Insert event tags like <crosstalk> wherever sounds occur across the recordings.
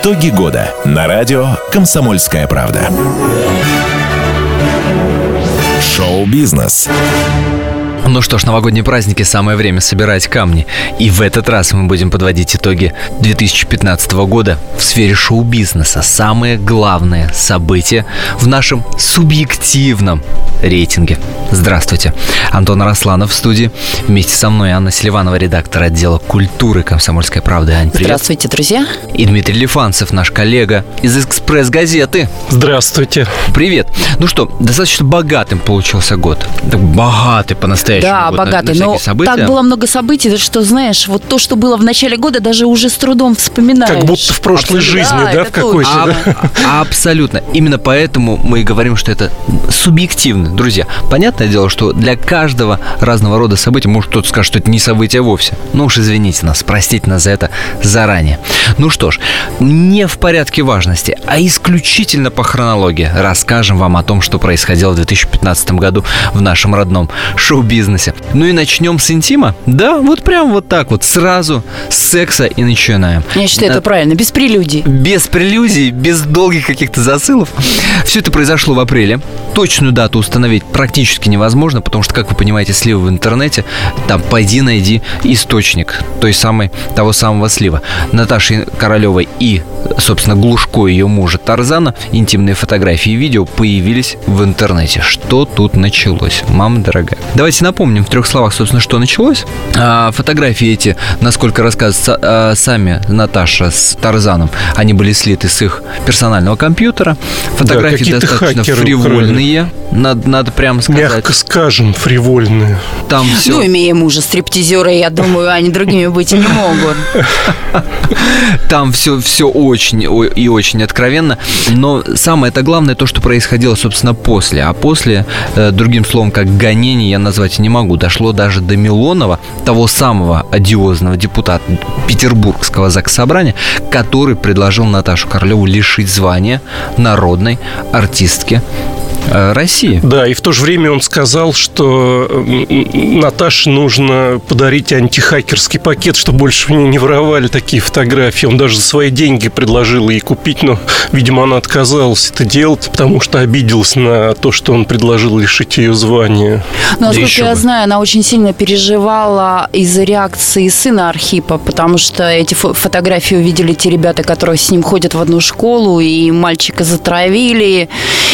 Итоги года на радио «Комсомольская правда». Шоу-бизнес. Ну что ж, новогодние праздники, самое время собирать камни. И в этот раз мы будем подводить итоги 2015 года в сфере шоу-бизнеса. Самые главные события в нашем субъективном рейтинге. Здравствуйте. Антон Росланов в студии. Вместе со мной Анна Селиванова, редактор отдела культуры «Комсомольской правды». Ань, привет. Здравствуйте, друзья. И Дмитрий Лифанцев, наш коллега из «Экспресс-газеты». Здравствуйте. Привет. Ну что, достаточно богатым получился год. Так богатый по-настоящему Да, год на- богатый. на Но всякие события. так было много событий, что, знаешь, вот то, что было в начале года, даже уже с трудом вспоминаешь. Как будто в прошлой Абсолютно. жизни, да, это в какой-то, точно. да? А- Абсолютно. Именно поэтому мы и говорим, что это субъективно. Друзья, понятное дело, что для каждого разного рода событий, может кто-то скажет, что это не событие вовсе. Ну уж извините нас, простите нас за это заранее. Ну что ж, не в порядке важности, а исключительно по хронологии расскажем вам о том, что происходило в 2015 году в нашем родном шоу-бизнесе. Ну и начнем с интима. Да, вот прям вот так вот, сразу с секса и начинаем. Я считаю, Э, это правильно, без прелюдий. без прелюдий, без долгих каких-то засылов. Все это произошло в апреле. Точную дату установить практически невозможно, потому что, как вы понимаете, сливы в интернете, там пойди найди источник той самой, того самого слива. Наташи Королевой и, собственно, Глушко ее мужа Тарзана интимные фотографии и видео появились в интернете. Что тут началось, мама дорогая? Давайте напомним в трех словах, собственно, что началось. А, фотографии эти, насколько рассказывают а, сами Наташа с Тарзаном, они были слиты с их персонального компьютера. Фотографии какие-то достаточно фривольные, надо, надо прямо сказать. Мягко скажем, фривольные. Там все. Ну, имея мужа стриптизера, я думаю, они другими быть не могут. <laughs> Там все, все очень о- и очень откровенно. Но самое это главное то, что происходило, собственно, после. А после, э, другим словом, как гонение, я назвать не могу. Дошло даже до Милонова, того самого одиозного депутата Петербургского заксобрания, который предложил Наташу Королеву лишить звания народной артистки России. Да, и в то же время он сказал, что Наташе нужно подарить антихакерский пакет, чтобы больше у нее не воровали такие фотографии. Он даже за свои деньги предложил ей купить, но, видимо, она отказалась это делать, потому что обиделась на то, что он предложил лишить ее звания. Но, насколько еще я бы. знаю, она очень сильно переживала из-за реакции сына Архипа, потому что эти фо- фотографии увидели те ребята, которые с ним ходят в одну школу, и мальчика затравили.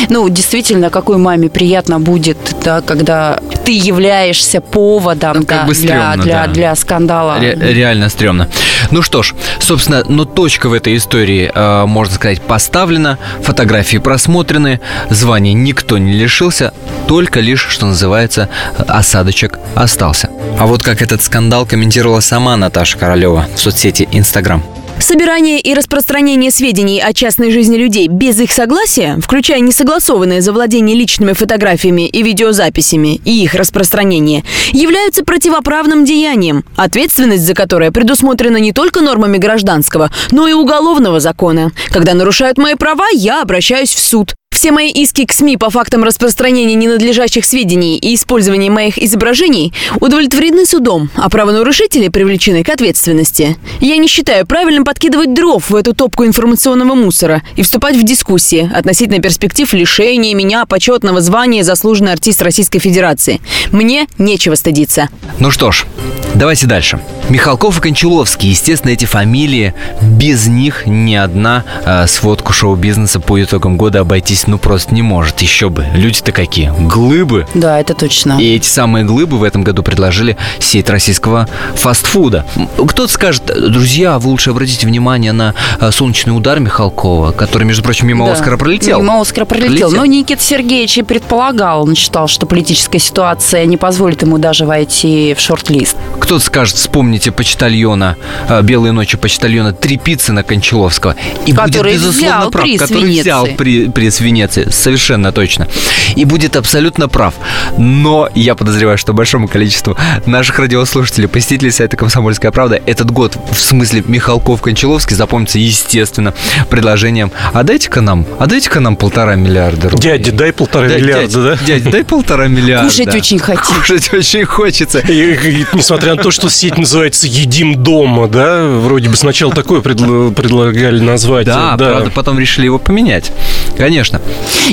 Ну, действительно, какой маме приятно будет, да, когда ты являешься поводом Ну, да, бы для, стрёмно, для, да. для скандала. Ре- реально стрёмно. Ну что ж, собственно, но точка в этой истории, э, можно сказать, поставлена. Фотографии просмотрены, звания никто не лишился, только лишь, что называется, осадочек остался. А вот как этот скандал комментировала сама Наташа Королева в соцсети Инстаграм. Собирание и распространение сведений о частной жизни людей без их согласия, включая несогласованное завладение личными фотографиями и видеозаписями и их распространение, являются противоправным деянием, ответственность за которое предусмотрена не только нормами гражданского, но и уголовного закона. Когда нарушают мои права, я обращаюсь в суд. Все мои иски к СМИ по фактам распространения ненадлежащих сведений и использования моих изображений удовлетворены судом, а правонарушители привлечены к ответственности. Я не считаю правильным подкидывать дров в эту топку информационного мусора и вступать в дискуссии относительно перспектив лишения меня почетного звания заслуженный артист Российской Федерации. Мне нечего стыдиться. Ну что ж, давайте дальше. Михалков и Кончаловский, естественно, эти фамилии, без них ни одна э, сводку шоу-бизнеса по итогам года обойтись ну просто не может. Еще бы, люди-то какие, глыбы. Да, это точно. И эти самые глыбы в этом году предложили сеть российского фастфуда. Кто-то скажет, друзья, вы лучше обратите внимание на э, солнечный удар Михалкова, который, между прочим, мимо Да. Оскара пролетел. Мимо Оскара пролетел. Пролетел. Но Никита Сергеевич и предполагал, он считал, что политическая ситуация не позволит ему даже войти в шорт-лист. Кто-то скажет, вспомните почтальона, э, «Белые ночи» почтальона Трепицына Кончаловского. И Который будет, безусловно, взял прав, приз который Венеции. взял при, приз Венеции. Венеции, совершенно точно. И будет абсолютно прав. Но я подозреваю, что большому количеству наших радиослушателей, посетителей сайта «Комсомольская правда», этот год, в смысле Михалков-Кончаловский, запомнится, естественно, предложением «А дайте-ка нам, а дайте-ка нам полтора миллиарда рублей». Дядя, дай полтора Да, миллиарда, дядь, да? Дядь, дай полтора миллиарда. Кушать очень хотим. Кушать очень хочется. И, и несмотря на то, что сеть называется «Едим дома», да, вроде бы сначала такое предла- предлагали назвать. Да, правда, потом решили его поменять. Конечно.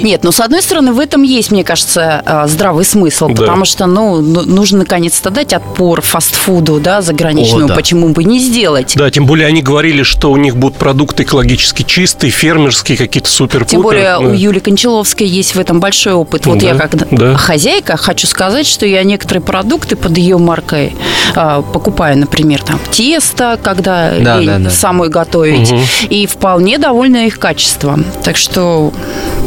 Нет, ну, с одной стороны, в этом есть, мне кажется, э, здравый смысл, Да. потому что, ну, ну, нужно наконец-то дать отпор фастфуду, да, заграничному, О, да. почему бы не сделать. Да, тем более они говорили, что у них будут продукты экологически чистые, фермерские, какие-то супер Тем более да. у Юли Кончаловской есть в этом большой опыт. Вот Да, я как да. хозяйка хочу сказать, что я некоторые продукты под ее маркой а, покупаю, например, там тесто, когда Да, лень да, да. самой готовить, Мгм. и вполне довольна их качеством. Так что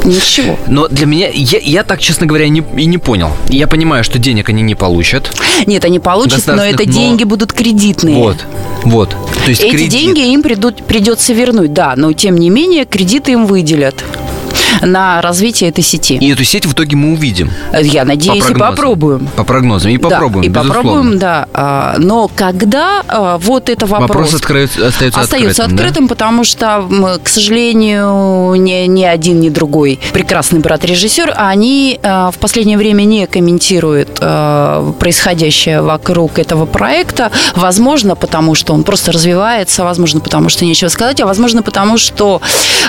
ничего. Но для меня, я, я так, честно говоря, не, и не понял. Я понимаю, что денег они не получат. Нет, они получат, но это но- деньги будут кредитные. Вот, вот. То есть Эти кредит. деньги им придут, придется вернуть, да, но тем не менее кредиты им выделят на развитие этой сети. И эту сеть в итоге мы увидим. Я надеюсь, и прогнозам. попробуем. По прогнозам. И попробуем, да, и безусловно. попробуем, да. А, Но когда а, вот это вопрос, Вопрос откроется, остается, остается открытым. да? потому что, к сожалению, ни, ни один, ни другой прекрасный брат-режиссер, они а, в последнее время не комментируют а, происходящее вокруг этого проекта. Возможно, потому что он просто развивается, возможно, потому что нечего сказать, а возможно, потому что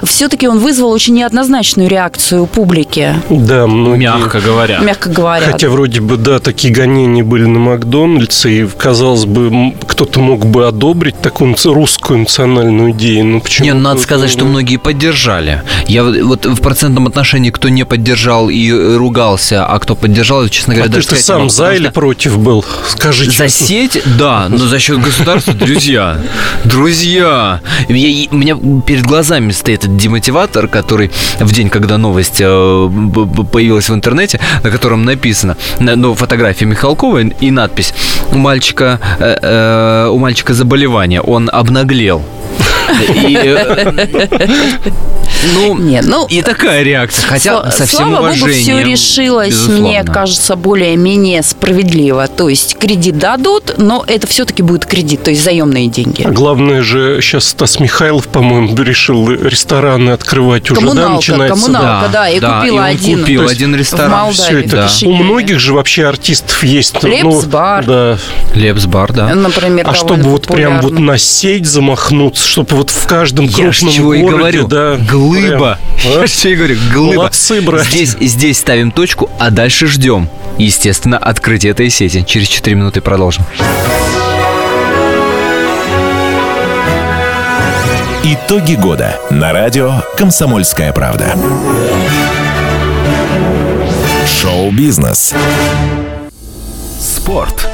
все-таки он вызвал очень неоднозначную реакцию публики, Да, многие... Мягко говоря. мягко говоря. Хотя вроде бы, да, такие гонения были на Макдональдсе, и, казалось бы, кто-то мог бы одобрить такую русскую национальную идею, но почему? Не, надо сказать, что многие поддержали. Я вот- в процентном отношении, кто не поддержал и э, ругался, а кто поддержал, честно А говоря, ты, даже ты сказать сам могу, за или что против был? Скажи За честно. сеть, да, но за счет государства, друзья, друзья. Я- у меня перед глазами стоит этот демотиватор, который в день, когда новость э, появилась в интернете, на котором написано, на- ну, фотография Михалкова и надпись «У мальчика, э, э, у мальчика заболевание, он обнаглел». И, ну, Нет, ну, и такая реакция, хотя со всем Слава богу, все решилось, безусловно. мне кажется, более-менее справедливо. То есть кредит дадут, но это все-таки будет кредит, то есть заемные деньги. А главное же, сейчас Стас Михайлов, по-моему, решил рестораны открывать уже, да, Коммуналка, начинается. коммуналка, да, и да, купила он один. купил То есть один в ресторан. Молдавии. Все это. Да. Пиши. У многих же вообще артистов есть. ну, Лепс-бар. Да. Лепс-бар, да. Например, А чтобы вот прям вот на сеть замахнуться, чтобы вот в каждом Я крупном и городе, говорю. да. Глыба. прям, а? Я ж чего и говорю, глыба. Молодцы, братья. Здесь, здесь ставим точку, а дальше ждем. Естественно, открытие этой сети. Через 4 минуты продолжим. Итоги года на радио «Комсомольская правда». Шоу-бизнес. Спорт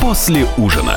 после ужина.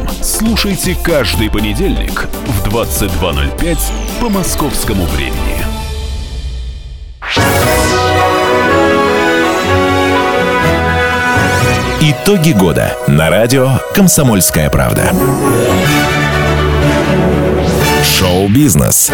слушайте каждый понедельник в 22.05 по московскому времени. Итоги года на радио «Комсомольская правда». Шоу-бизнес.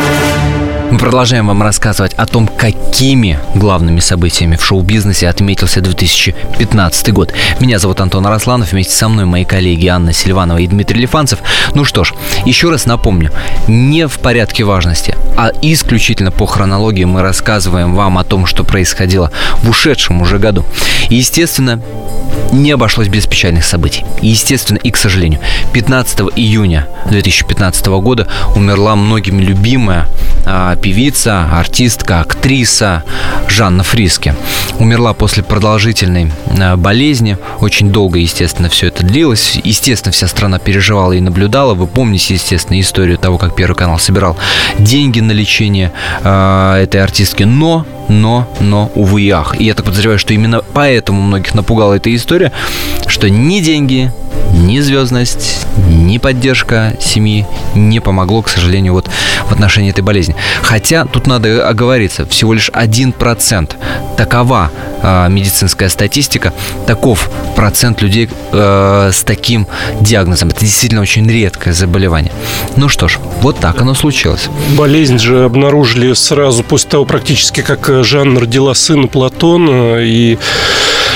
Мы продолжаем вам рассказывать о том, какими главными событиями в шоу-бизнесе отметился 2015 год. Меня зовут Антон Арасланов, вместе со мной мои коллеги Анна Сильванова и Дмитрий Лифанцев. Ну что ж, еще раз напомню, не в порядке важности, а исключительно по хронологии мы рассказываем вам о том, что происходило в ушедшем уже году. И, естественно, не обошлось без печальных событий. И, естественно, и, к сожалению, 15 июня 2015 года умерла многими любимая а, певица, артистка, актриса Жанна Фриски. Умерла после продолжительной э, болезни. Очень долго, естественно, все это длилось. Естественно, вся страна переживала и наблюдала. Вы помните, естественно, историю того, как Первый канал собирал деньги на лечение э, этой артистки. Но но, но, увы и ах. И я так подозреваю, что именно поэтому многих напугала эта история, что ни деньги, ни звездность, ни поддержка семьи не помогло, к сожалению, вот в отношении этой болезни. Хотя тут надо оговориться, всего лишь 1% такова э, медицинская статистика, таков процент людей э, с таким диагнозом. Это действительно очень редкое заболевание. Ну что ж, вот так оно случилось. Болезнь же обнаружили сразу после того, практически как Жанна родила сына Платона, и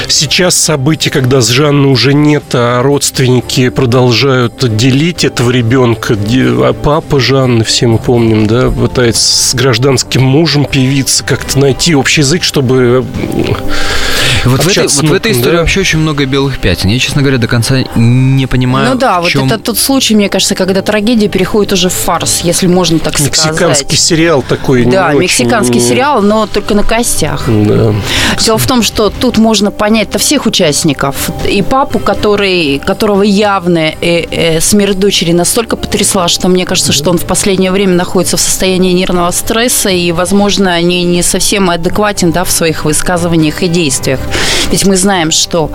Сейчас события, когда с Жанны уже нет, а родственники продолжают делить этого ребенка. А папа Жанны, все мы помним, да, пытается с гражданским мужем певицы как-то найти общий язык, чтобы вот в, этой, вот в этой истории да? вообще очень много белых пятен. Я, честно говоря, до конца не понимаю. Ну да, чем... вот это тот случай, мне кажется, когда трагедия переходит уже в фарс, если можно так мексиканский сказать. Мексиканский сериал такой. Да, мексиканский очень... сериал, но только на костях. Да. Дело в том, что тут можно понять-то всех участников. И папу, который, которого явно э, э, смерть дочери настолько потрясла, что мне кажется, что он в последнее время находится в состоянии нервного стресса и, возможно, не, не совсем адекватен да, в своих высказываниях и действиях. Ведь мы знаем, что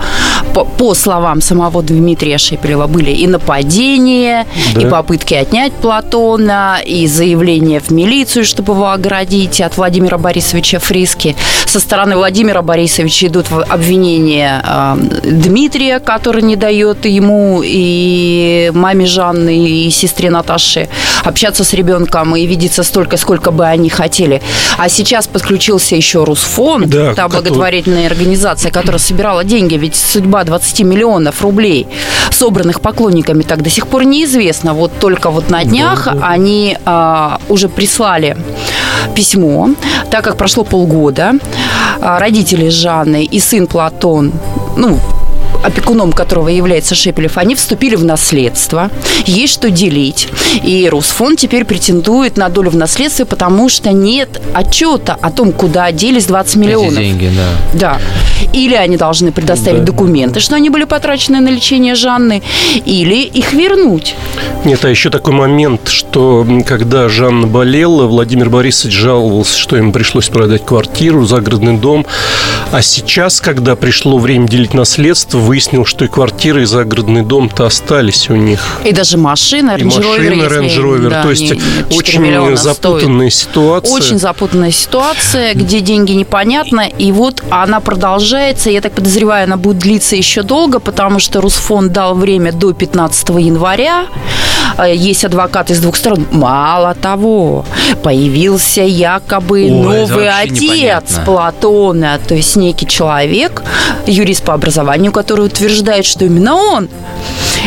по, по словам самого Дмитрия Шепелева были и нападения, да. и попытки отнять Платона, и заявления в милицию, чтобы его оградить от Владимира Борисовича Фриски. Со стороны Владимира Борисовича идут обвинения э, Дмитрия, который не дает ему и маме Жанны, и сестре Наташи общаться с ребенком и видеться столько, сколько бы они хотели. А сейчас подключился еще Русфонд, да, та благотворительная организация, организация, которая собирала деньги, ведь судьба 20 миллионов рублей, собранных поклонниками, так до сих пор неизвестна. Вот только вот на днях да, да. они а, уже прислали письмо, так как прошло полгода, а, родители Жанны и сын Платон, ну, опекуном которого является Шепелев, они вступили в наследство, есть что делить. И Русфонд теперь претендует на долю в наследстве, потому что нет отчета о том, куда делись 20 миллионов. Эти деньги, да. Да. Или они должны предоставить да. документы, что они были потрачены на лечение Жанны, или их вернуть. Нет, а еще такой момент, что когда Жанна болела, Владимир Борисович жаловался, что ему пришлось продать квартиру, загородный дом. А сейчас, когда пришло время делить наследство, выяснил, что и квартиры, и загородный дом-то остались у них. И даже машина, Range Rover. И машина, Range Rover. Да, То есть не, не очень запутанная стоит. ситуация. Очень запутанная ситуация, где деньги непонятно. И вот она продолжается. Я так подозреваю, она будет длиться еще долго, потому что Русфонд дал время до 15 января. Э, есть адвокат из двух сторон. Мало того, появился якобы Ой, новый отец непонятно. Платона, то есть некий человек, юрист по образованию, который утверждает, что именно он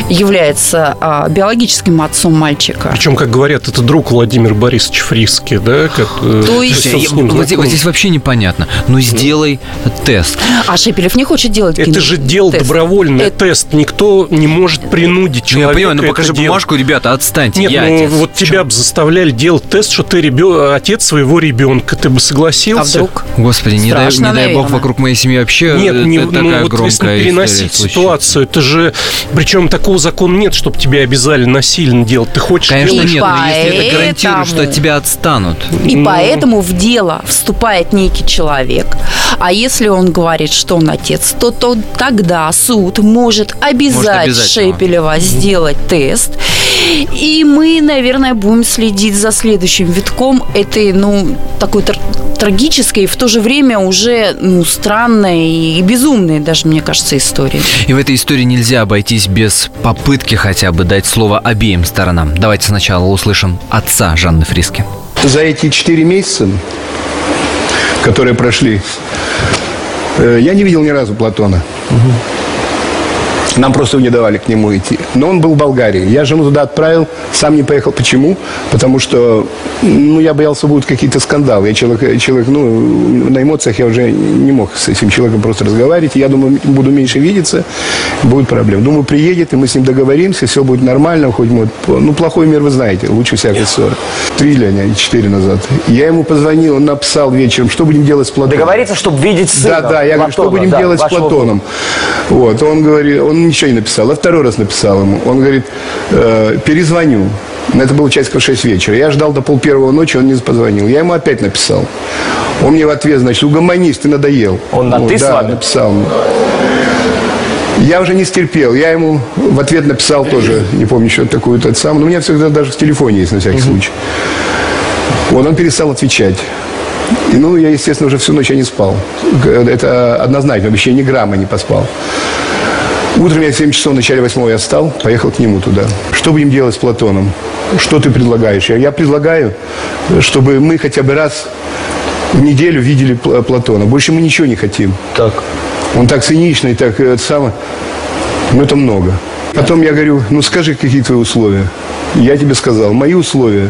является а, биологическим отцом мальчика. Причем, как говорят, это друг Владимир Борисович Фриски, да? Как, э, То есть... Я, вот, вот здесь вообще непонятно. Ну, сделай тест. А Шепелев не хочет делать Это же дело тест. добровольный это... тест. Никто не может принудить человека ну, Я понимаю, ну покажи бумажку, ребята, отстаньте. Нет, я ну отец. вот тебя бы заставляли делать тест, что ты ребё... отец своего ребенка. Ты бы согласился? А вдруг? Господи, не дай, не дай бог вокруг моей семьи вообще Нет, не, такая ну, вот если переносить ситуацию, это же... Причем такого закона нет, чтобы тебя обязали насильно делать. Ты хочешь Конечно делать? нет, но если это гарантирует, что от тебя отстанут. И ну... поэтому в дело вступает некий человек. А если он говорит, что он отец, то, то тогда суд может обязать, может Шепелева сделать тест. И мы, наверное, будем следить за следующим витком этой, ну, такой трагической и в то же время уже ну, странной и безумной даже, мне кажется, истории. И в этой истории нельзя обойтись без попытки хотя бы дать слово обеим сторонам. Давайте сначала услышим отца Жанны Фриски. За эти четыре месяца, которые прошли, э, я не видел ни разу Платона. Нам просто не давали к нему идти. Но он был в Болгарии. Я жену туда отправил, сам не поехал. Почему? Потому что, ну, я боялся, будут какие-то скандалы. Я человек, человек, ну, на эмоциях я уже не мог с этим человеком просто разговаривать. Я думаю, буду меньше видеться, будет проблем. Думаю, приедет, и мы с ним договоримся, все будет нормально, хоть мы, ну, плохой мир вы знаете, лучше всякой ссоры. Три или а четыре назад. Я ему позвонил, он написал вечером, что будем делать с Платоном. Договориться, чтобы видеть сына. Да, да, я говорю, что будем да, делать с Платоном. Вот, он говорит, он ничего не написал. А второй раз написал ему. Он говорит, э, перезвоню. Это было часиков 6 вечера. Я ждал до пол первого ночи, он не позвонил. Я ему опять написал. Он мне в ответ, значит, угомонись, ты надоел. Он на Вот, «ты» с да, вами? написал. Я уже не стерпел. Я ему в ответ написал тоже, не помню, что такую тот сам. Но у меня всегда даже в телефоне есть на всякий случай. Вот он перестал отвечать. И, ну, я, естественно, уже всю ночь я не спал. Это однозначно, вообще ни грамма не поспал. Утром я в 7 часов, в начале 8 я встал, поехал к нему туда. Что будем делать с Платоном? Что ты предлагаешь? Я, я предлагаю, чтобы мы хотя бы раз в неделю видели Пла- Платона. Больше мы ничего не хотим. Так. Он так циничный, так э, это самое. Ну, это много. Потом я говорю, ну скажи, какие твои условия. Я тебе сказал, мои условия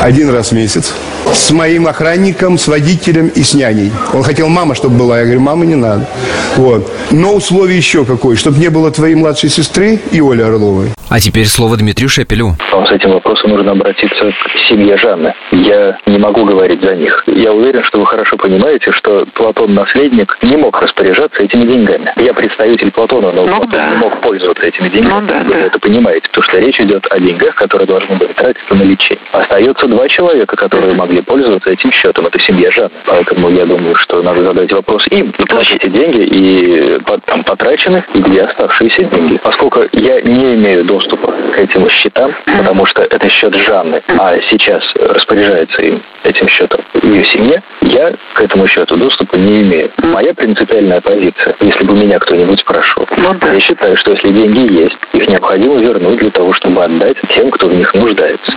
один раз в месяц с моим охранником, с водителем и с няней. Он хотел мама, чтобы была. Я говорю, мамы не надо. Вот. Но условие еще какое, чтобы не было твоей младшей сестры и Оли Орловой. А теперь слово Дмитрию Шепелеву. Вам с этим вопросом нужно обратиться к семье Жанны. Я не могу говорить за них. Я уверен, что вы хорошо понимаете, что Платон наследник не мог распоряжаться этими деньгами. Я представитель Платона, но Ну Платон да. не мог пользоваться этими деньгами. Ну да, вы да. это понимаете, потому что речь идет о деньгах, которые должны были тратиться на лечение. Остается два человека, которые могли пользоваться этим счетом. Это семья Жанны. Поэтому я думаю, что надо задать вопрос им. Как эти деньги и по- там потрачены, и где оставшиеся деньги. Поскольку я не имею доступа к этим счетам, потому что это счет Жанны, а сейчас распоряжается им этим счетом ее семья, я к этому счету доступа не имею. Моя принципиальная позиция, если бы меня кто-нибудь спрашивал, я считаю, что если деньги есть, их необходимо вернуть для того, чтобы отдать тем, кто в них нуждается.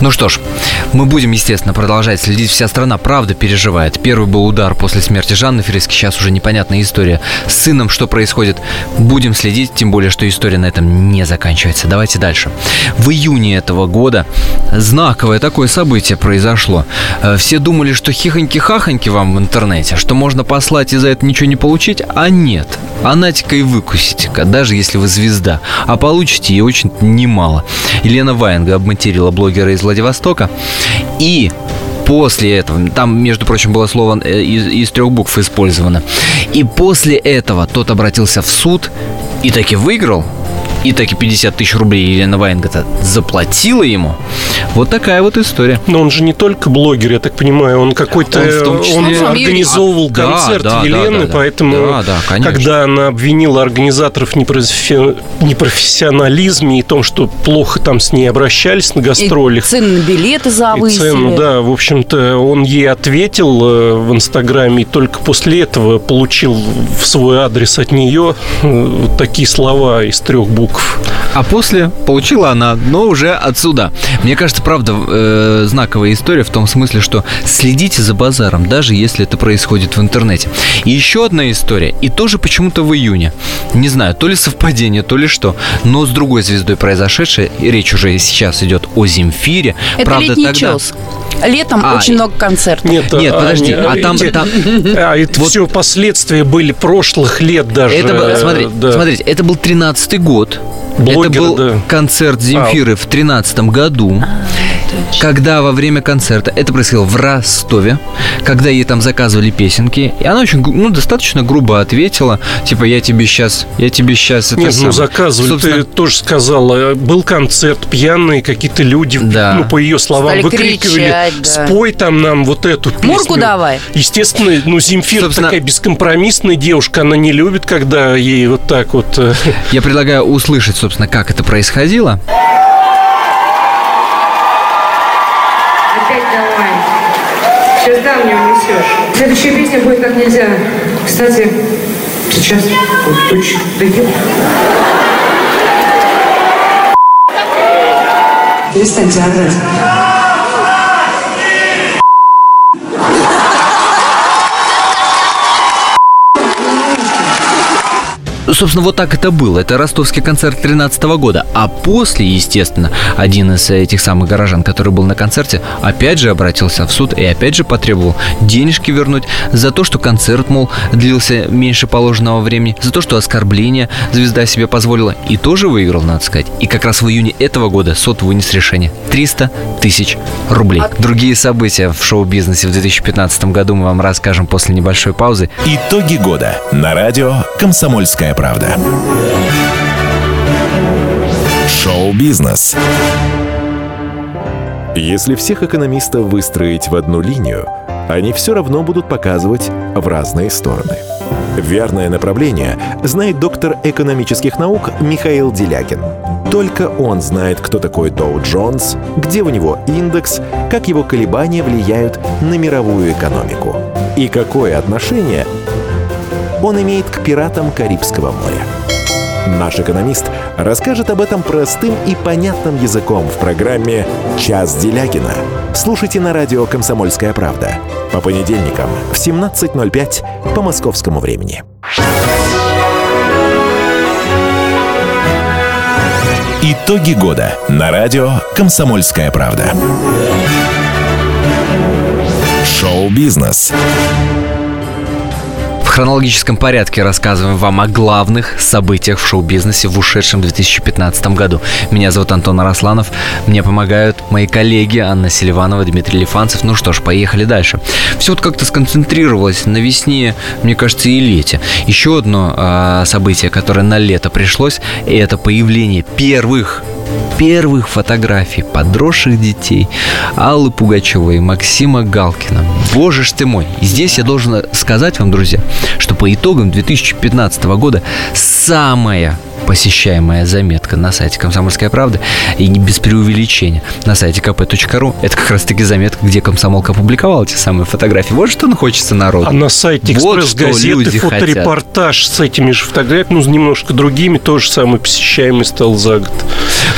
Ну что ж, мы будем, естественно, продолжать следить. Вся страна правда переживает. Первый был удар после смерти Жанны Фриски. Сейчас уже непонятная история с сыном, что происходит. Будем следить, тем более, что история на этом не заканчивается. Давайте дальше. В июне этого года знаковое такое событие произошло. Э, Все думали, что хихоньки-хахоньки вам в интернете, что можно послать и за это ничего не получить, а нет. А нате-ка и выкусите-ка, даже если вы звезда. А получите и очень немало. Елена Ваенга обматерила блогера из Владивостока. И после этого, там, между прочим, было слово э, из, из трех букв использовано. И после этого тот обратился в суд и таки выиграл. И таки 50 тысяч рублей Елена Ваенга заплатила ему. Вот такая вот история. Но он же не только блогер, я так понимаю, он какой-то... Он в том числе- он организовывал Да, концерт да, да, Елены, да, да. поэтому, Да, да, конечно. когда она обвинила организаторов в непрофи- непрофессионализме и том, что плохо там с ней обращались на И гастролях, цены на билеты и завысили. цену, да, в общем-то, он ей ответил э, в Инстаграме, и только после этого получил в свой адрес от нее э, вот такие слова из трех букв. А после получила она, но уже отсюда. Мне кажется, правда, э, знаковая история в том смысле, что следите за базаром, даже если это происходит в интернете. И еще одна история, и тоже почему-то в июне. Не знаю, то ли совпадение, то ли что, но с другой звездой произошедшее, речь уже сейчас идет о Земфире. Это правда, летний тогда... чес. Летом А, очень много концертов. Нет, Нет, подожди, а там- эти- там- а, это Вот- все последствия были прошлых лет даже. Это был, э, смотри, да. смотрите, это был 13-й год. Блогер, это был да. концерт Земфиры в 13 году. Когда во время концерта, это происходило в Ростове, когда ей там заказывали песенки, и она очень, ну, достаточно грубо ответила, типа, я тебе сейчас, я тебе сейчас это Нет, ну самое». заказывали, Собственно, ты тоже сказала. Был концерт, пьяные какие-то люди, Да. ну, по ее словам, Стали выкрикивали, кричать, да. спой там нам вот эту песню. Мурку давай. Естественно, ну, Земфира Собственно- такая бескомпромиссная девушка, она не любит, когда ей вот так вот... э, Я предлагаю услышать, собственно, как это происходило. Опять давай. Сейчас да мне унесешь. Следующая песня будет как нельзя. Кстати, сейчас вот точно дойдет. Перестаньте орать. Собственно, вот так это было. Это ростовский концерт 13 года. А после, естественно, один из этих самых горожан, который был на концерте, опять же обратился в суд и опять же потребовал денежки вернуть за то, что концерт, мол, длился меньше положенного времени, за то, что оскорбление звезда себе позволила. И тоже выиграл, надо сказать. И как раз в июне этого года суд вынес решение. 300 тысяч рублей. Другие события в шоу-бизнесе в 2015 году мы вам расскажем после небольшой паузы. Итоги года на радио «Комсомольская правда». Шоу-бизнес. Если всех экономистов выстроить в одну линию, они все равно будут показывать в разные стороны. Верное направление знает доктор экономических наук Михаил Делягин. Только он знает, кто такой Доу Джонс, где у него индекс, как его колебания влияют на мировую экономику и какое отношение он имеет к пиратам Карибского моря. Наш экономист расскажет об этом простым и понятным языком в программе «Час Делягина». Слушайте на радио «Комсомольская правда» по понедельникам в 17.05 по московскому времени. Итоги года на радио «Комсомольская правда». Шоу-бизнес. Хронологическом порядке рассказываем вам о главных событиях в шоу-бизнесе в ушедшем 2015 году. Меня зовут Антон Арасланов. Мне помогают мои коллеги Анна Селиванова, Дмитрий Лифанцев. Ну что ж, поехали дальше. Все вот как-то сконцентрировалось на весне, мне кажется, и лете. Еще одно э, событие, которое на лето пришлось, это появление первых первых фотографий подросших детей Аллы Пугачевой и Максима Галкина. Боже ж ты мой! И здесь я должен сказать вам, друзья, что по итогам 2015 года самая посещаемая заметка на сайте «Комсомольская правда» и не без преувеличения на сайте kp.ru. Это как раз-таки заметка, где комсомолка опубликовала те самые фотографии. Вот что хочется народу. А на сайте Вот «Экспресс-газеты» люди фоторепортаж с этими же фотографиями, ну, немножко другими, тоже самый посещаемый стал за год.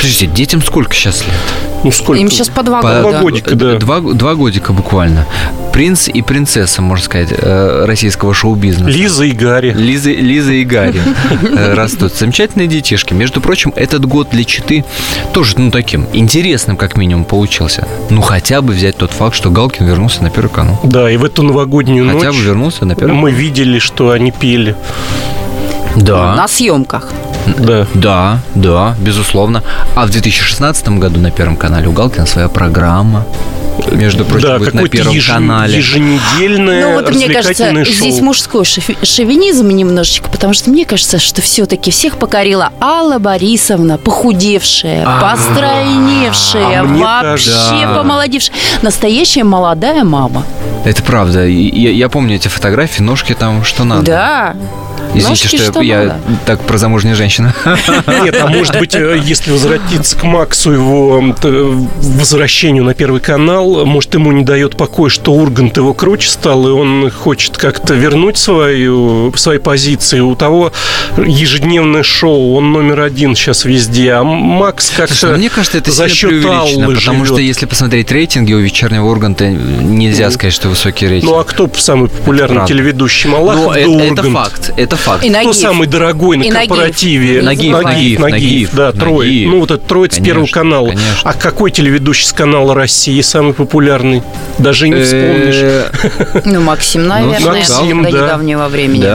Подождите, детям сколько сейчас лет? Ну, сколько? Им сейчас по два По- года. годика, да. Два, два годика буквально. Принц и принцесса, можно сказать, э, российского шоу-бизнеса. Лиза и Гарри. Лиза, Лиза и Гарри <laughs> э, растут. Замечательные детишки. Между прочим, этот год для Читы тоже, ну, таким интересным, как минимум, получился. Ну, хотя бы взять тот факт, что Галкин вернулся на Первый канал. Да, и в эту новогоднюю Хотя ночь бы вернулся на Первый мы видели, что они пели. Да. На съемках. Да. Да, да, безусловно. А в 2016 году на Первом канале у Галкина своя программа. Между прочим, Да, будет на Первом еже- канале. еженедельное Ну вот мне кажется, шоу. здесь мужской шовинизм немножечко, потому что мне кажется, что все-таки всех покорила Алла Борисовна, похудевшая, постройневшая, а вообще кажется- помолодевшая. Настоящая молодая мама. Это правда. Я, я помню эти фотографии, ножки там что надо. Да. Извините, Ножки что, что я, надо. так про замужнюю женщину. Нет, а может быть, э, если возвратиться к Максу, его т- возвращению на Первый канал, может, ему не дает покоя, что Ургант его круче стал, и он хочет как-то вернуть свою, свои позиции. У того ежедневное шоу, он номер один сейчас везде, а Макс как-то ну, мне кажется, это за счет Аллы потому что живет. если посмотреть рейтинги у вечернего Урганта, нельзя сказать, что высокий рейтинг. Ну, а кто самый популярный телеведущий? Малахов Ну, да это, это Ургант? факт, это факт. И Кто Нагиев. самый дорогой на И Нагиев. корпоративе? Нагиев, Нагиев, Нагиев, да, трое. Нагиев. Ну, вот этот троиц с Первого канала. конечно. А какой телеведущий с канала России самый популярный? Даже не вспомнишь. Э, <laughs> Ну, Максим, наверное, Максим, до да. недавнего времени.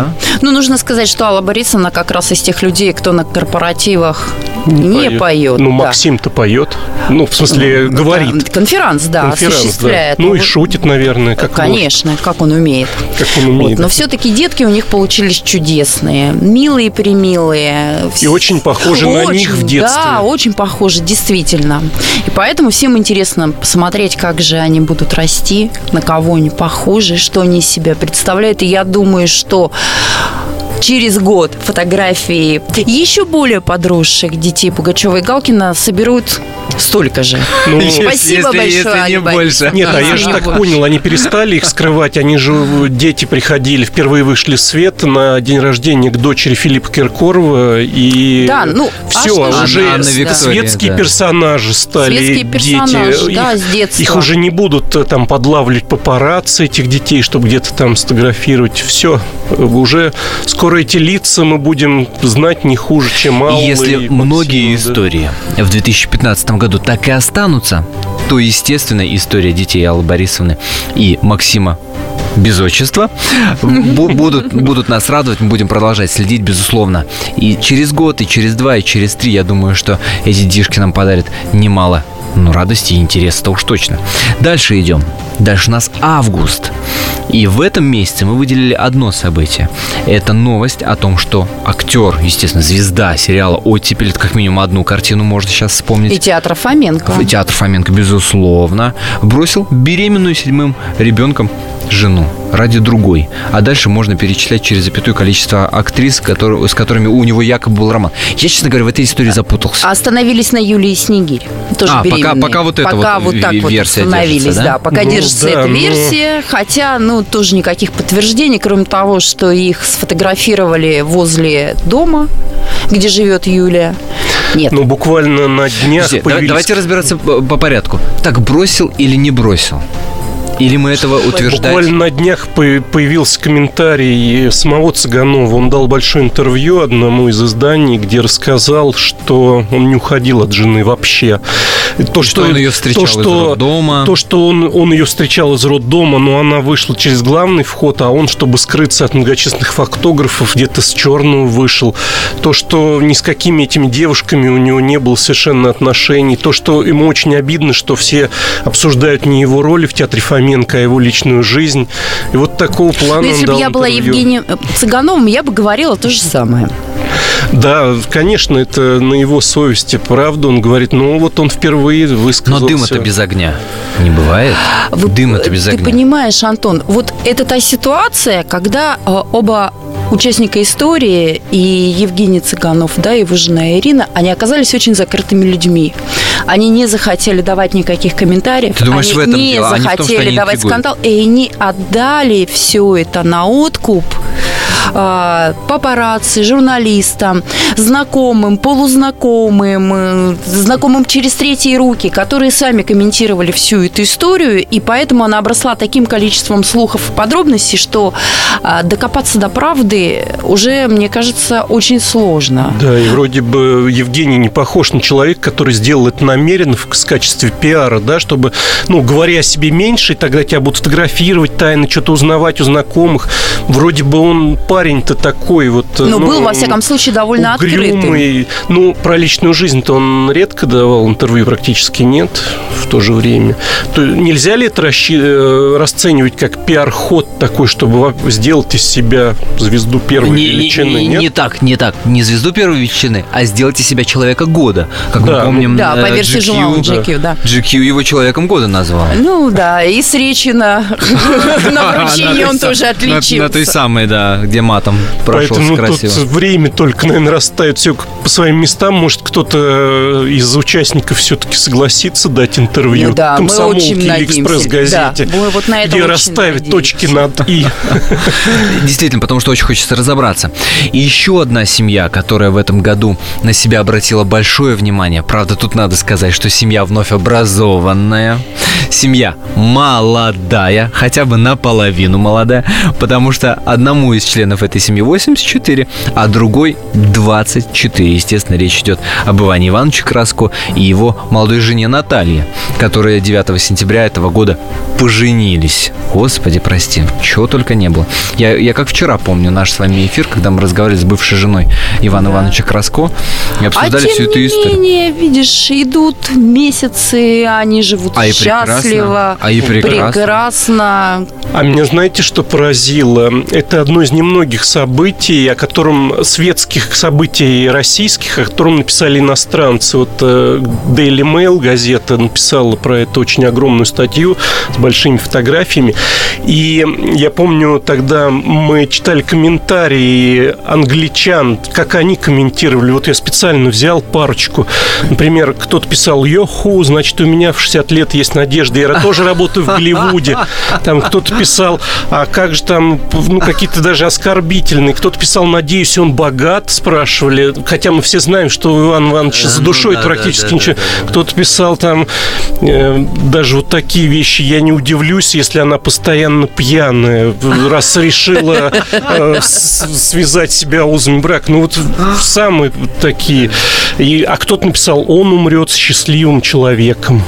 Ну, нужно сказать, что Алла Борисовна как раз из тех людей, кто на корпоративах не, поет. Ну. Максим-то поет. Ну, в смысле, Ну, говорит. Конферанс, да, осуществляет. Ну, и шутит, наверное, как Конечно, как он умеет. Может, как он умеет. Вот, но все-таки детки у них получились чудесные, милые, примилые. И очень похожи на них в детстве. Да, очень похожи, действительно. И поэтому всем интересно посмотреть, как же они будут расти, на кого они похожи, что они из себя представляют. И я думаю, что через год фотографии еще более подросших детей Пугачева и Галкина соберут столько же. Ну, Спасибо если- большое, если не больше. Нет, а я же не так больше. понял, они перестали их скрывать. Они же, э, дети приходили, впервые вышли в свет на день рождения к дочери Филиппа Киркорова. И Да, ну, а все, же уже Анна. Виктория, светские да. персонажи стали Светские персонажи, дети. да, их, с детства. их уже не будут э, там подлавливать папарацци этих детей, чтобы где-то там сфотографировать. Все, уже скоро скоро эти лица мы будем знать не хуже, чем Алла. Если и многие Максима, да. истории в 2015 году так и останутся, то, естественно, история детей Аллы Борисовны и Максима без отчества бу- будут, будут нас радовать, мы будем продолжать следить, безусловно. И через год, и через два, и через три, я думаю, что эти дишки нам подарят немало ну, радости и интереса-то уж точно. Дальше идем. Дальше у нас август. И в этом месяце мы выделили одно событие. Это новость о том, что актер, естественно, звезда сериала «Оттепель», как минимум одну картину можно сейчас вспомнить. И театр Фоменко. Театр Фоменко, безусловно, бросил беременную седьмым ребенком жену ради другой. А дальше можно перечислять через запятую количество актрис, которые, с которыми у него якобы был роман. Я, честно говоря, в этой истории запутался. Остановились на Юлии Снегирь. Тоже А, пока- пока вот эта пока вот вот так вот версия остановились, держится, да? да? Пока Ну, держится да, эта но- версия, хотя, ну, тоже никаких подтверждений, кроме того, что их сфотографировали возле дома, где живет Юлия. Нет. Ну, буквально на днях Подожди, появились... давайте разбираться по порядку. Так, бросил или не бросил? Или мы этого утверждать? Буквально на днях по- появился комментарий самого Цыганова. Он дал большое интервью одному из изданий, где рассказал, что он не уходил от жены вообще. То, что он её встречал из роддома. То, что он, он ее встречал из роддома, но она вышла через главный вход, а он, чтобы скрыться от многочисленных фотографов, где-то с черного вышел. То, что ни с какими этими девушками у него не было совершенно отношений. То, что ему очень обидно, что все обсуждают не его роли в театре Фоменко, а его личную жизнь. И вот такого плана Ну, он если бы я была интервью. Евгением э, Цыгановым, я бы говорила то же самое. Да, конечно, это на его совести. Правда, он говорит, ну вот он впервые Но высказался. дыма-то без огня не бывает. Вы- Дыма-то без Ты огня. понимаешь, Антон, вот это та ситуация, когда э, оба участника истории и Евгений Цыганов, да, и его жена Ирина, они оказались очень закрытыми людьми. Они не захотели давать никаких комментариев. Ты думаешь, они в этом не дело, а не в том, что захотели они давать интригуют? скандал, и они отдали все это на откуп а, папарацци, журналистам, знакомым, полузнакомым, э, знакомым через третьи руки, которые сами комментировали всю эту историю, и поэтому она обросла таким количеством слухов и подробностей, что а, докопаться до правды уже, мне кажется, очень сложно. Да, и вроде бы Евгений не похож на человека, который сделал это намеренно в в качестве пиара, да, чтобы, ну, говоря о себе меньше, и тогда тебя будут фотографировать тайно, что-то узнавать у знакомых. Вроде бы он парень-то такой вот... Но был, во всяком случае, довольно угрюмый. Ну, про личную жизнь-то он редко давал интервью, практически нет в то же время. То нельзя ли это расщи- э, расценивать как пиар-ход такой, чтобы сделать из себя звезду первой Не, не- величины? не- нет? не так, не так. Не звезду первой величины, а сделайте себя человека года. Как Да, мы помним, Да, по э, версии GQ, журнала GQ, да. GQ его человеком года назвал. Ну да, и с речи на, <laughs> вручении он тоже отличился. На, той самой, да, где матом прошел красиво. тут время только, наверное, расставит все по своим местам. Может, кто-то э, из участников все-таки согласится дать интервью Ну да, мы очень экспресс-газете, Да, мы вот на это где очень расставит надеемся. точки над «и». <laughs> Действительно, потому что очень хочется разобраться. И еще одна семья, которая в этом году на себя обратила большое внимание. Правда, тут надо сказать, что семья вновь образованная. Семья молодая, хотя бы наполовину молодая, потому что одному из членов этой семьи 84, а другой 24. Естественно, речь идет об Иване Ивановиче Краско и его молодой жене Наталье, которые 9 сентября этого года поженились. Господи, прости, чего только не было. Я, я как вчера помню наш с вами эфир, когда мы разговаривали с бывшей женой Ивана Ивановича Краско и обсуждали а тем всю эту не историю. менее, видишь, идут месяцы, они живут А и прекрасно. счастливо, А и прекрасно. прекрасно. А меня знаете, что поразило? Это одно из немногих событий, о котором светских событий российских, о котором написали иностранцы. Вот э, Daily Mail газета написала про это очень огромную статью с большими фотографиями. И я помню, тогда мы читали комментарии англичан, как они комментировали. Вот я специально взял парочку. Например, кто-то писал «Йоху, значит, у меня в 60 лет есть надежда, я тоже <laughs> работаю в Голливуде». Там кто-то писал, а как же там, ну, какие-то даже оскорбительные. Кто-то писал, надеюсь, он богат, спрашивали. Хотя мы все знаем, что у Ивана Ивановича за ну душой практически ничего. Кто-то писал там э, даже вот такие вещи. Я не удивлюсь, если она постоянно пьяная, раз решила э, связать себя узами брак. Ну вот самые такие. И, а кто-то написал, он умрет счастливым человеком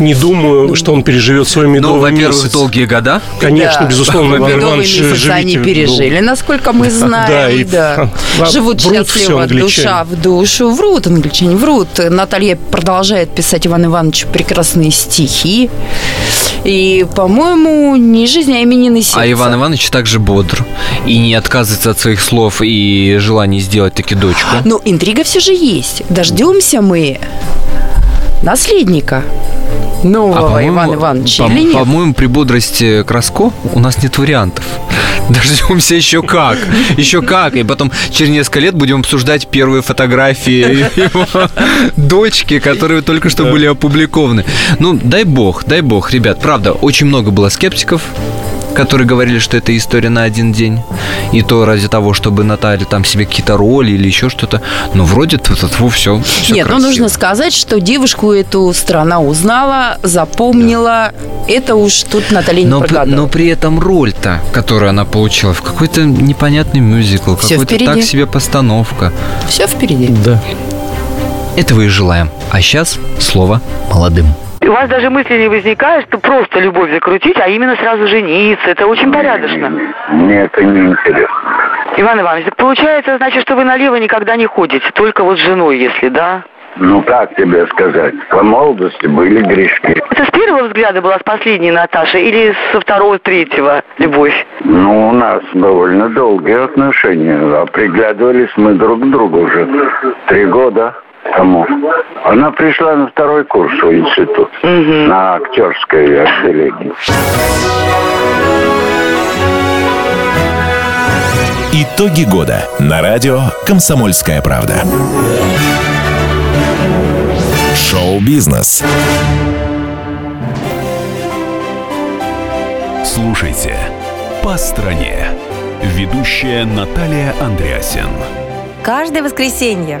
не думаю, что он переживет свой медовый Ну, во-первых, месяц. долгие года. Конечно, Да. безусловно, Иван Медовый Иванович, месяц живите они пережили, насколько мы <laughs> знаем. Да, и да. <laughs> а, Живут счастливо, душа в душу. Врут англичане, врут. Наталья продолжает писать Ивану Ивановичу прекрасные стихи. И, по-моему, не жизнь, а именины сердца. А Иван Иванович также бодр и не отказывается от своих слов и желаний сделать таки дочку. Но интрига все же есть. Дождемся мы наследника нового А, Ивана Ивановича по- или нет? По-моему, при бодрости Краско у нас нет вариантов. <laughs> Дождемся еще как. Еще как. И потом через несколько лет будем обсуждать первые фотографии <laughs> его дочки, которые только что были опубликованы. Ну, дай бог, дай бог, ребят. Правда, очень много было скептиков, которые говорили, что это история на один день. И то ради того, чтобы Наталья там себе какие-то роли или еще что-то. Но вроде все, все Нет, ну нужно сказать, что девушку эту страна узнала, запомнила. Это уж тут Наталья не Но, при- прогадала. но при этом роль-то, которую она получила, в какой-то непонятный мюзикл, какой-то так себе постановка. Все впереди. Да. Этого и желаем. А сейчас слово молодым. У вас даже мысли не возникает, что просто любовь закрутить, а именно сразу жениться. Это очень порядочно. Мне это не интересно. Иван Иванович, так получается, значит, что вы налево никогда не ходите, только вот с женой, если, да? Ну, как тебе сказать? По молодости были грешки. Это с первого взгляда была с последней Наташей или со второго, третьего любовь? Ну, у нас довольно долгие отношения, а приглядывались мы друг к другу уже три года тому. Она пришла на второй курс в институт, на актерское отделение. Итоги года на радио «Комсомольская правда». Шоу-бизнес. Слушайте «По стране». Ведущая Наталья Андреасен. Каждое воскресенье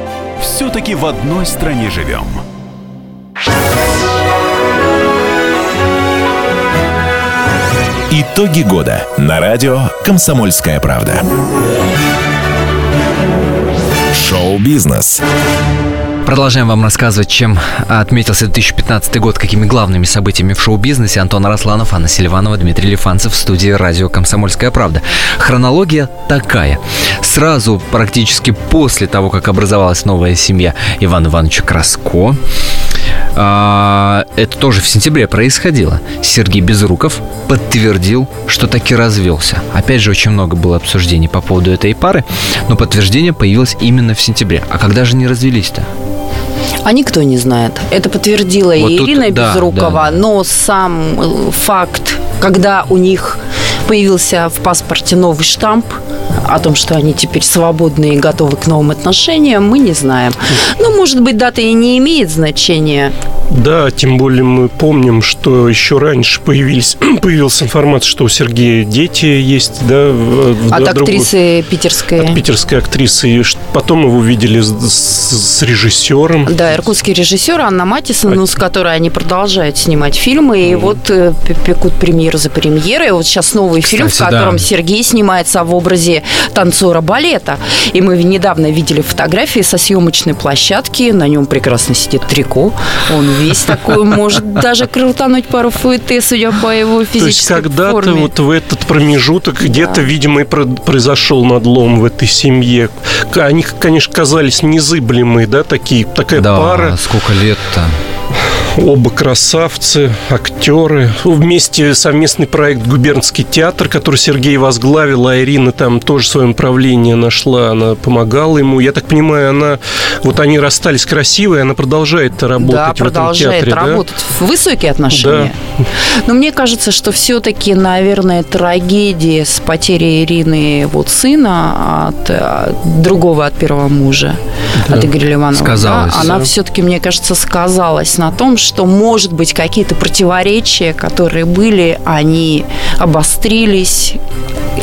Все-таки в одной стране живем. Итоги года на радио «Комсомольская правда». Шоу-бизнес. Продолжаем вам рассказывать, чем отметился 2015 год, какими главными событиями в шоу-бизнесе. Антон Арасланов, Анна Селиванова, Дмитрий Лифанцев в студии радио «Комсомольская правда». Хронология такая. Сразу, практически после того, как образовалась новая семья Ивана Ивановича Краско, это тоже в сентябре происходило. Сергей Безруков подтвердил, что таки развелся. Опять же, очень много было обсуждений по поводу этой пары, но подтверждение появилось именно в сентябре. А когда же не развелись-то? А никто не знает. Это подтвердила Вот и тут, Ирина да, Безрукова, да. но сам э, факт, когда у них появился в паспорте новый штамп о том, что они теперь свободны и готовы к новым отношениям, мы не знаем. Ну, может быть, дата и не имеет значения. Да, тем более мы помним, что еще раньше появились, <clears throat> появилась информация, что у Сергея дети есть, да, в- От да, другой- актрисы питерской. от питерской актрисы. И потом его видели с, с- режиссером. Да, иркутский режиссер Анна Матисон, ну, с которой они продолжают снимать фильмы, и вот э, пекут премьеру за премьерой. И вот сейчас новый фильм, в Кстати, да. котором Сергей снимается в образе танцора балета. И мы недавно видели фотографии со съемочной площадки, на нем прекрасно сидит трико. Он весь такой, может даже крутануть пару фуэте, судя по его То есть физической когда-то форме. вот в этот промежуток где-то, видимо, и про- произошел надлом в этой семье. Они, конечно, казались незыблемые, да, такие, такая Да, пара. сколько лет-то? Оба красавцы, актеры. Вместе совместный проект «Губернский театр», который Сергей возглавил, а Ирина там тоже свое направление нашла, она помогала ему. Я так понимаю, она, вот они расстались красивые, она продолжает работать да, в этом продолжает театре, работать. Высокие отношения. Да. Но мне кажется, что все-таки, наверное, трагедия с потерей Ирины вот сына от э, другого от первого мужа, Да. от Игоря Ливанова, Сказалось. да, она Да. все-таки, мне кажется, сказалась на том, что, может быть, какие-то противоречия, которые были, они обострились.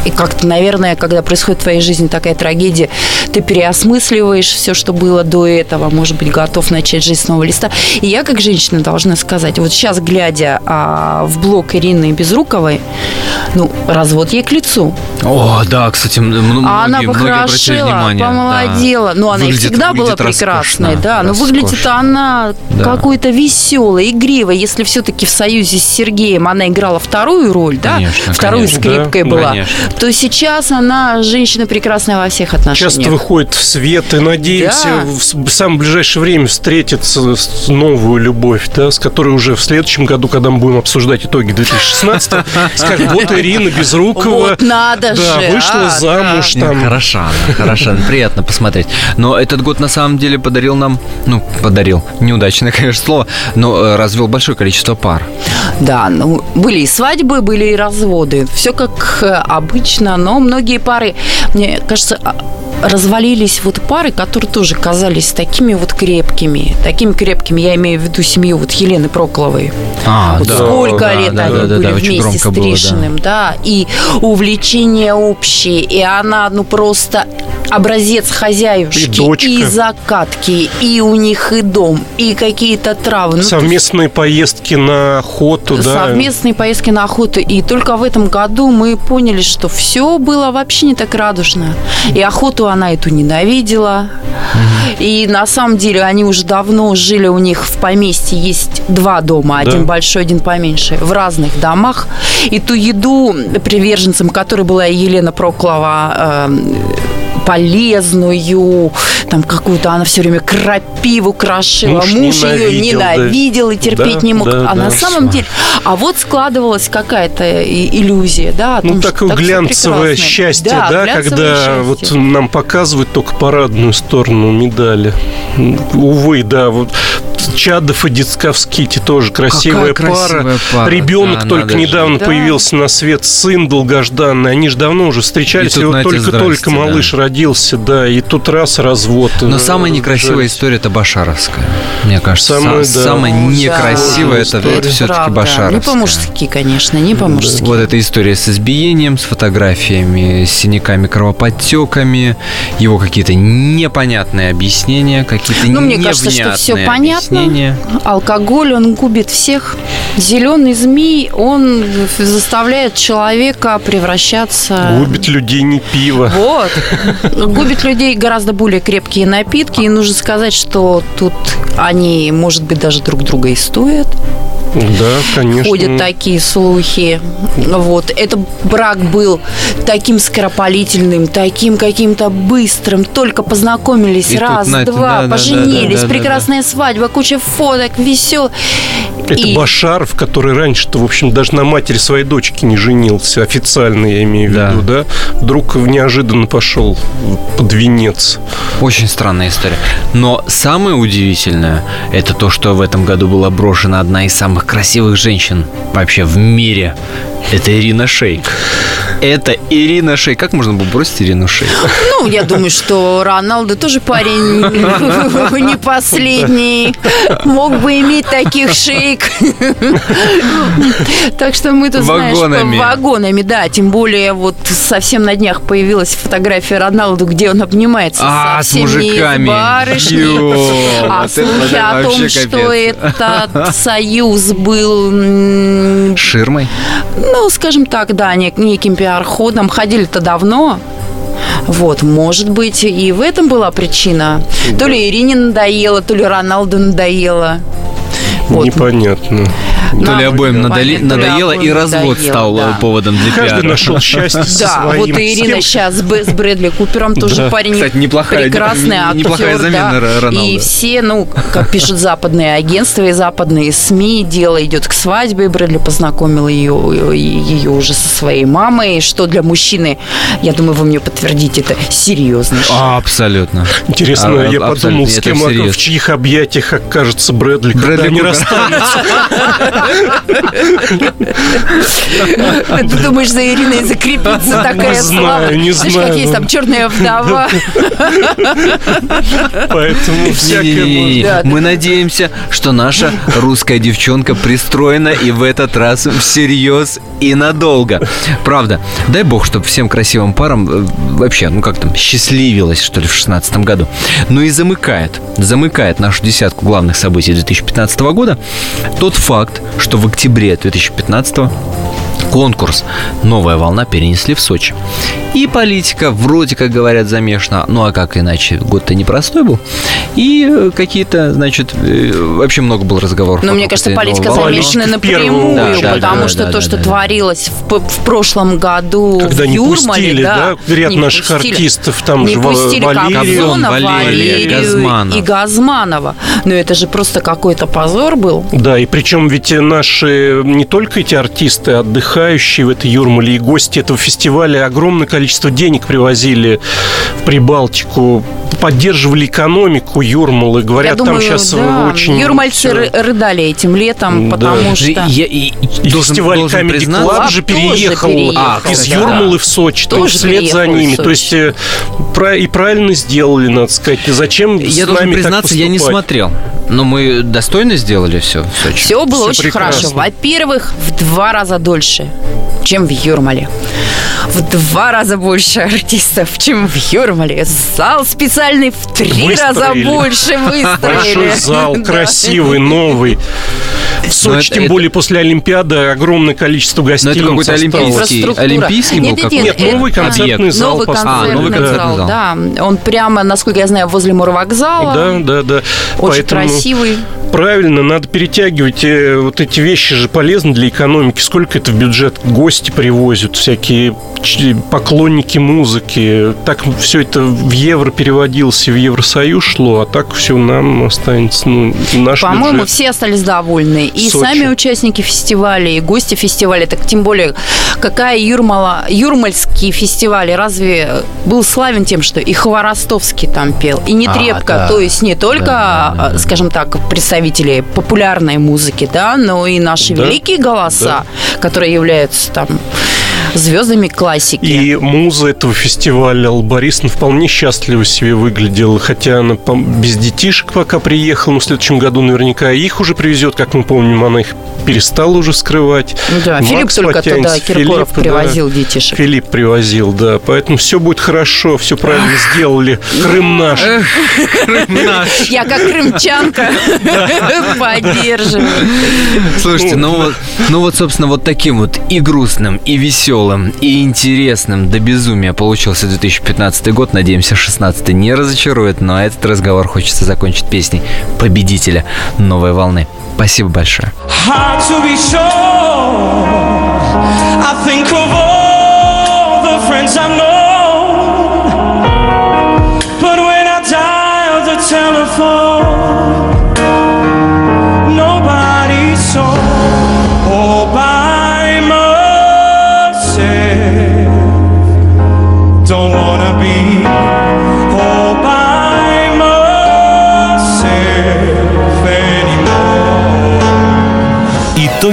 И как-то, наверное, когда происходит в твоей жизни такая трагедия, ты переосмысливаешь все, что было до этого, может быть, готов начать жизнь с нового листа. И я, как женщина, должна сказать, вот сейчас, глядя а, в блог Ирины Безруковой, ну, развод ей к лицу. О, да, кстати, м- м- А она многие, многие внимание. помолодела. да. Ну, она и Выглядит- всегда была прекрасной, роскошно, да. Но выглядит она Да. какой-то веселой, игривой. Если все-таки в союзе с Сергеем она играла вторую роль, да, Конечно, вторую конечно. скрипкой Да, была, конечно. то сейчас она женщина прекрасная во всех отношениях. Часто выходит в свет и надеемся Да. в самое ближайшее время встретиться с новую любовь, да, с которой уже в следующем году, когда мы будем обсуждать итоги 2016 <laughs> скажем, вот Ирина Безрукова Вот надо да, же, вышла а, замуж Не, там. Хороша она, хороша, приятно посмотреть. Но этот год на самом деле подарил нам, ну, подарил, неудачное, конечно, слово, но э, развел большое количество пар. Да, ну, были и свадьбы, были и разводы. Все как э, обычно, но многие пары, мне кажется, а, развалились вот пары, которые тоже казались такими вот крепкими. Такими крепкими, я имею в виду семью вот Елены Прокловой. А, вот да. сколько Да, лет да, они да, были да, вместе с громко было, да. Тришиным, да. и увлечения общие, и она, ну, просто образец хозяюшки, И дочка. и закатки, и у них и дом, и какие-то травы. Ну, Совместные поездки на охоту, да. совместные поездки на охоту. И только в этом году мы поняли, что все было вообще не так радужно. И охоту она эту ненавидела. И на самом деле они уже давно жили у них в поместье. Есть два дома, Да. один большой, один поменьше, в разных домах. И ту еду приверженцам, которой была Елена Проклова, эм, полезную, там какую-то она все время крапиву крошила. Муж Муж ее ненавидел, да. и терпеть Да, не мог. да, а на да. самом деле, а вот складывалась какая-то иллюзия, да, о том, Ну, такое так глянцевое счастье, Да, да, глянцевое когда счастье. вот нам показывают только парадную сторону медали. Увы, да, вот Чадов и Дицковский тоже красивая Какая пара. красивая пара, Ребенок да, только недавно Да. появился на свет, сын долгожданный. Они же давно уже встречались, И и, тут, вот только-только да. малыш родился, да, и тут раз развод. Но э, самая некрасивая история это Башаровская. Мне кажется, Самая, Са- да. самая некрасивая да, это, это все-таки. Башаровская. Не по-мужски, конечно, не по-мужски. Вот эта история с избиением, с фотографиями, с синяками, кровоподтеками, его какие-то непонятные объяснения, какие-то Ну, мне кажется, что все понятно. объяснения. Алкоголь, он губит всех. Зеленый змей, он заставляет человека превращаться... Губит людей не пиво. Вот. Губит людей гораздо более крепкие напитки. И нужно сказать, что тут они, может быть, даже друг друга и стоят. Да, конечно. Ходят такие слухи. Вот. Это брак был таким скоропалительным, таким каким-то быстрым. Только познакомились И тут, раз, знаете, два, да, да, да, поженились, да, да, да, прекрасная свадьба, куча фоток, весел. Это И- Башаров, который раньше-то, в общем, даже на матери своей дочки не женился. Официально, я имею в Да. виду, да? Вдруг неожиданно пошел под венец. Очень странная история. Но самое удивительное, это то, что в этом году была брошена одна из самых красивых женщин вообще в мире. Это Ирина Шейк. Это Ирина Шейк. Как можно было бросить Ирину Шейк? Ну, я думаю, что Роналдо тоже парень <laughs> не последний. Мог бы иметь таких шейк. Так что мы тут, знаешь, Вагонами. по- вагонами, да. Тем более, вот совсем на днях появилась фотография Роналду, где он обнимается А, со с всеми мужиками. барышнями. А слухи о том, что этот <laughs> союз был Ширмой? ну, скажем так, да, нек- неким пиар-ходом. Ходили-то давно. Вот, может быть, и в этом была причина. То ли Ирине надоело, то ли Роналду надоело. Вот. Непонятно. То ли обоим надоели- понятно, то ли надоело, и обоим развод надоело, стал да. э, поводом для Каждый пиара. нашел счастье со Да, своим. вот и Ирина кем- сейчас с, Брэдли Купером тоже Да. парень Кстати, неплохая- прекрасный актер. неплохая замена да. Ро- Роналду. И все, ну, как пишут западные агентства и западные СМИ, дело идет к свадьбе. И Брэдли познакомил ее, ее уже со своей мамой, что для мужчины, я думаю, вы мне подтвердите, это серьезно. А, Абсолютно. Интересно, А, я абсолютно, подумал, с кем, всерьез. в чьих объятиях окажется Брэдли, когда Брэдли они Расстанутся. Ты думаешь, за Ириной закрепится такая Не знаю, слава? не Знаешь, знаю, как есть ну. там черная вдова. Поэтому <laughs> всякое Мы надеемся, что наша русская девчонка пристроена и в этот раз всерьез и надолго. Правда, дай бог, чтобы всем красивым парам э, вообще, ну как там, счастливилось, что ли, в шестнадцатом году. Ну и замыкает, замыкает нашу десятку главных событий 2015 года тот факт, что в октябре 2015 конкурс «Новая волна» перенесли в Сочи. И политика вроде как говорят замешана, ну а как иначе, год-то непростой был. И э, какие-то, значит, э, вообще много было разговоров. Но вокруг мне кажется, политика замешана в напрямую, очередь. потому Да, что да, то, да, что да. творилось в, п- в прошлом году Когда в не Юрмале, пустили, да, ряд не наших пустили. артистов, там не же пустили Валерию. Кобзона, Валерию Газманов. и Газманова. Но это же просто какой-то позор был. Да, и причем ведь наши, не только эти артисты, отдыхающие в этой Юрмале и гости этого фестиваля огромное количество денег привозили в Прибалтику, поддерживали экономику Юрмалы. Говорят, Я думаю, там сейчас да, очень... Юрмальцы ры- рыдали этим летом, Да. потому что... Я- и- И должен- фестиваль должен Comedy Club же переехал переехал, из да. Юрмалы в Сочи, то Тоже есть вслед за ними. То есть э, пра- и правильно сделали, надо сказать. Зачем Я с должен нами так признаться, я не смотрел. Но мы достойно сделали все в Сочи. Все было Всё очень прекрасно. хорошо. Во-первых, в два раза дольше, чем в Юрмале. В два раза больше <laughs> артистов, чем в Юрмале. Зал специальный в три раза Выстроили. больше. Большой зал, <laughs> красивый, новый. В Сочи, это- тем это- более после Олимпиады, огромное количество Но гостиниц это какой-то олимпийский, олимпийский был Нет, нет, какой-то? нет, Нет, новый концертный зал Новый поставлен. А, новый концертный концертный зал, да. Он прямо, насколько я знаю, возле морвокзала. Да, да, да. Очень Поэтому красивый. Правильно, надо перетягивать. э, Вот эти вещи же полезны для экономики. Сколько это в бюджет гости привозят, всякие поклонники музыки. Так все это в евро переводилось и в Евросоюз шло, а так все нам останется. Ну, наш По-моему, бюджет. все остались довольны. И Сочи. сами участники фестиваля, и гости фестиваля. Так тем более, какая Юрмала, Юрмальский фестиваль разве был славен тем, что и Хворостовский там пел, и Нетребко. А, да. То есть не только, Да, да, да, да. скажем так, представители популярной музыки, да, но и наши Да, великие голоса, которые являются там звездами классики. И муза этого фестиваля Алла Борисовна вполне счастливо себе выглядела, хотя она без детишек пока приехала, но в следующем году наверняка их уже привезет, как мы помним, она их перестала уже скрывать. Ну да, Филипп Макс только подтянется, туда, Киркоров, Филипп, да. привозил детишек. Филипп привозил, да. Поэтому все будет хорошо, все правильно сделали. Крым наш. <laughs> Я как крымчанка <laughs> поддерживаю. Слушайте, ну вот, ну вот, собственно, вот таким вот и грустным, и веселым, и интересным до безумия получился 2015 год. Надеемся, 16 не разочарует, но этот разговор хочется закончить песней победителя новой волны. Спасибо большое. I think of all the friends I know.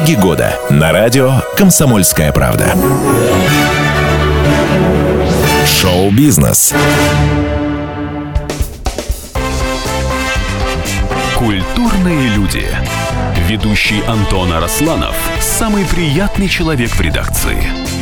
Итоги года на радио «Комсомольская правда». Шоу-бизнес. Культурные люди. Ведущий Антон Арасланов – самый приятный человек в редакции.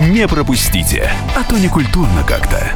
Не пропустите, а то не культурно как-то.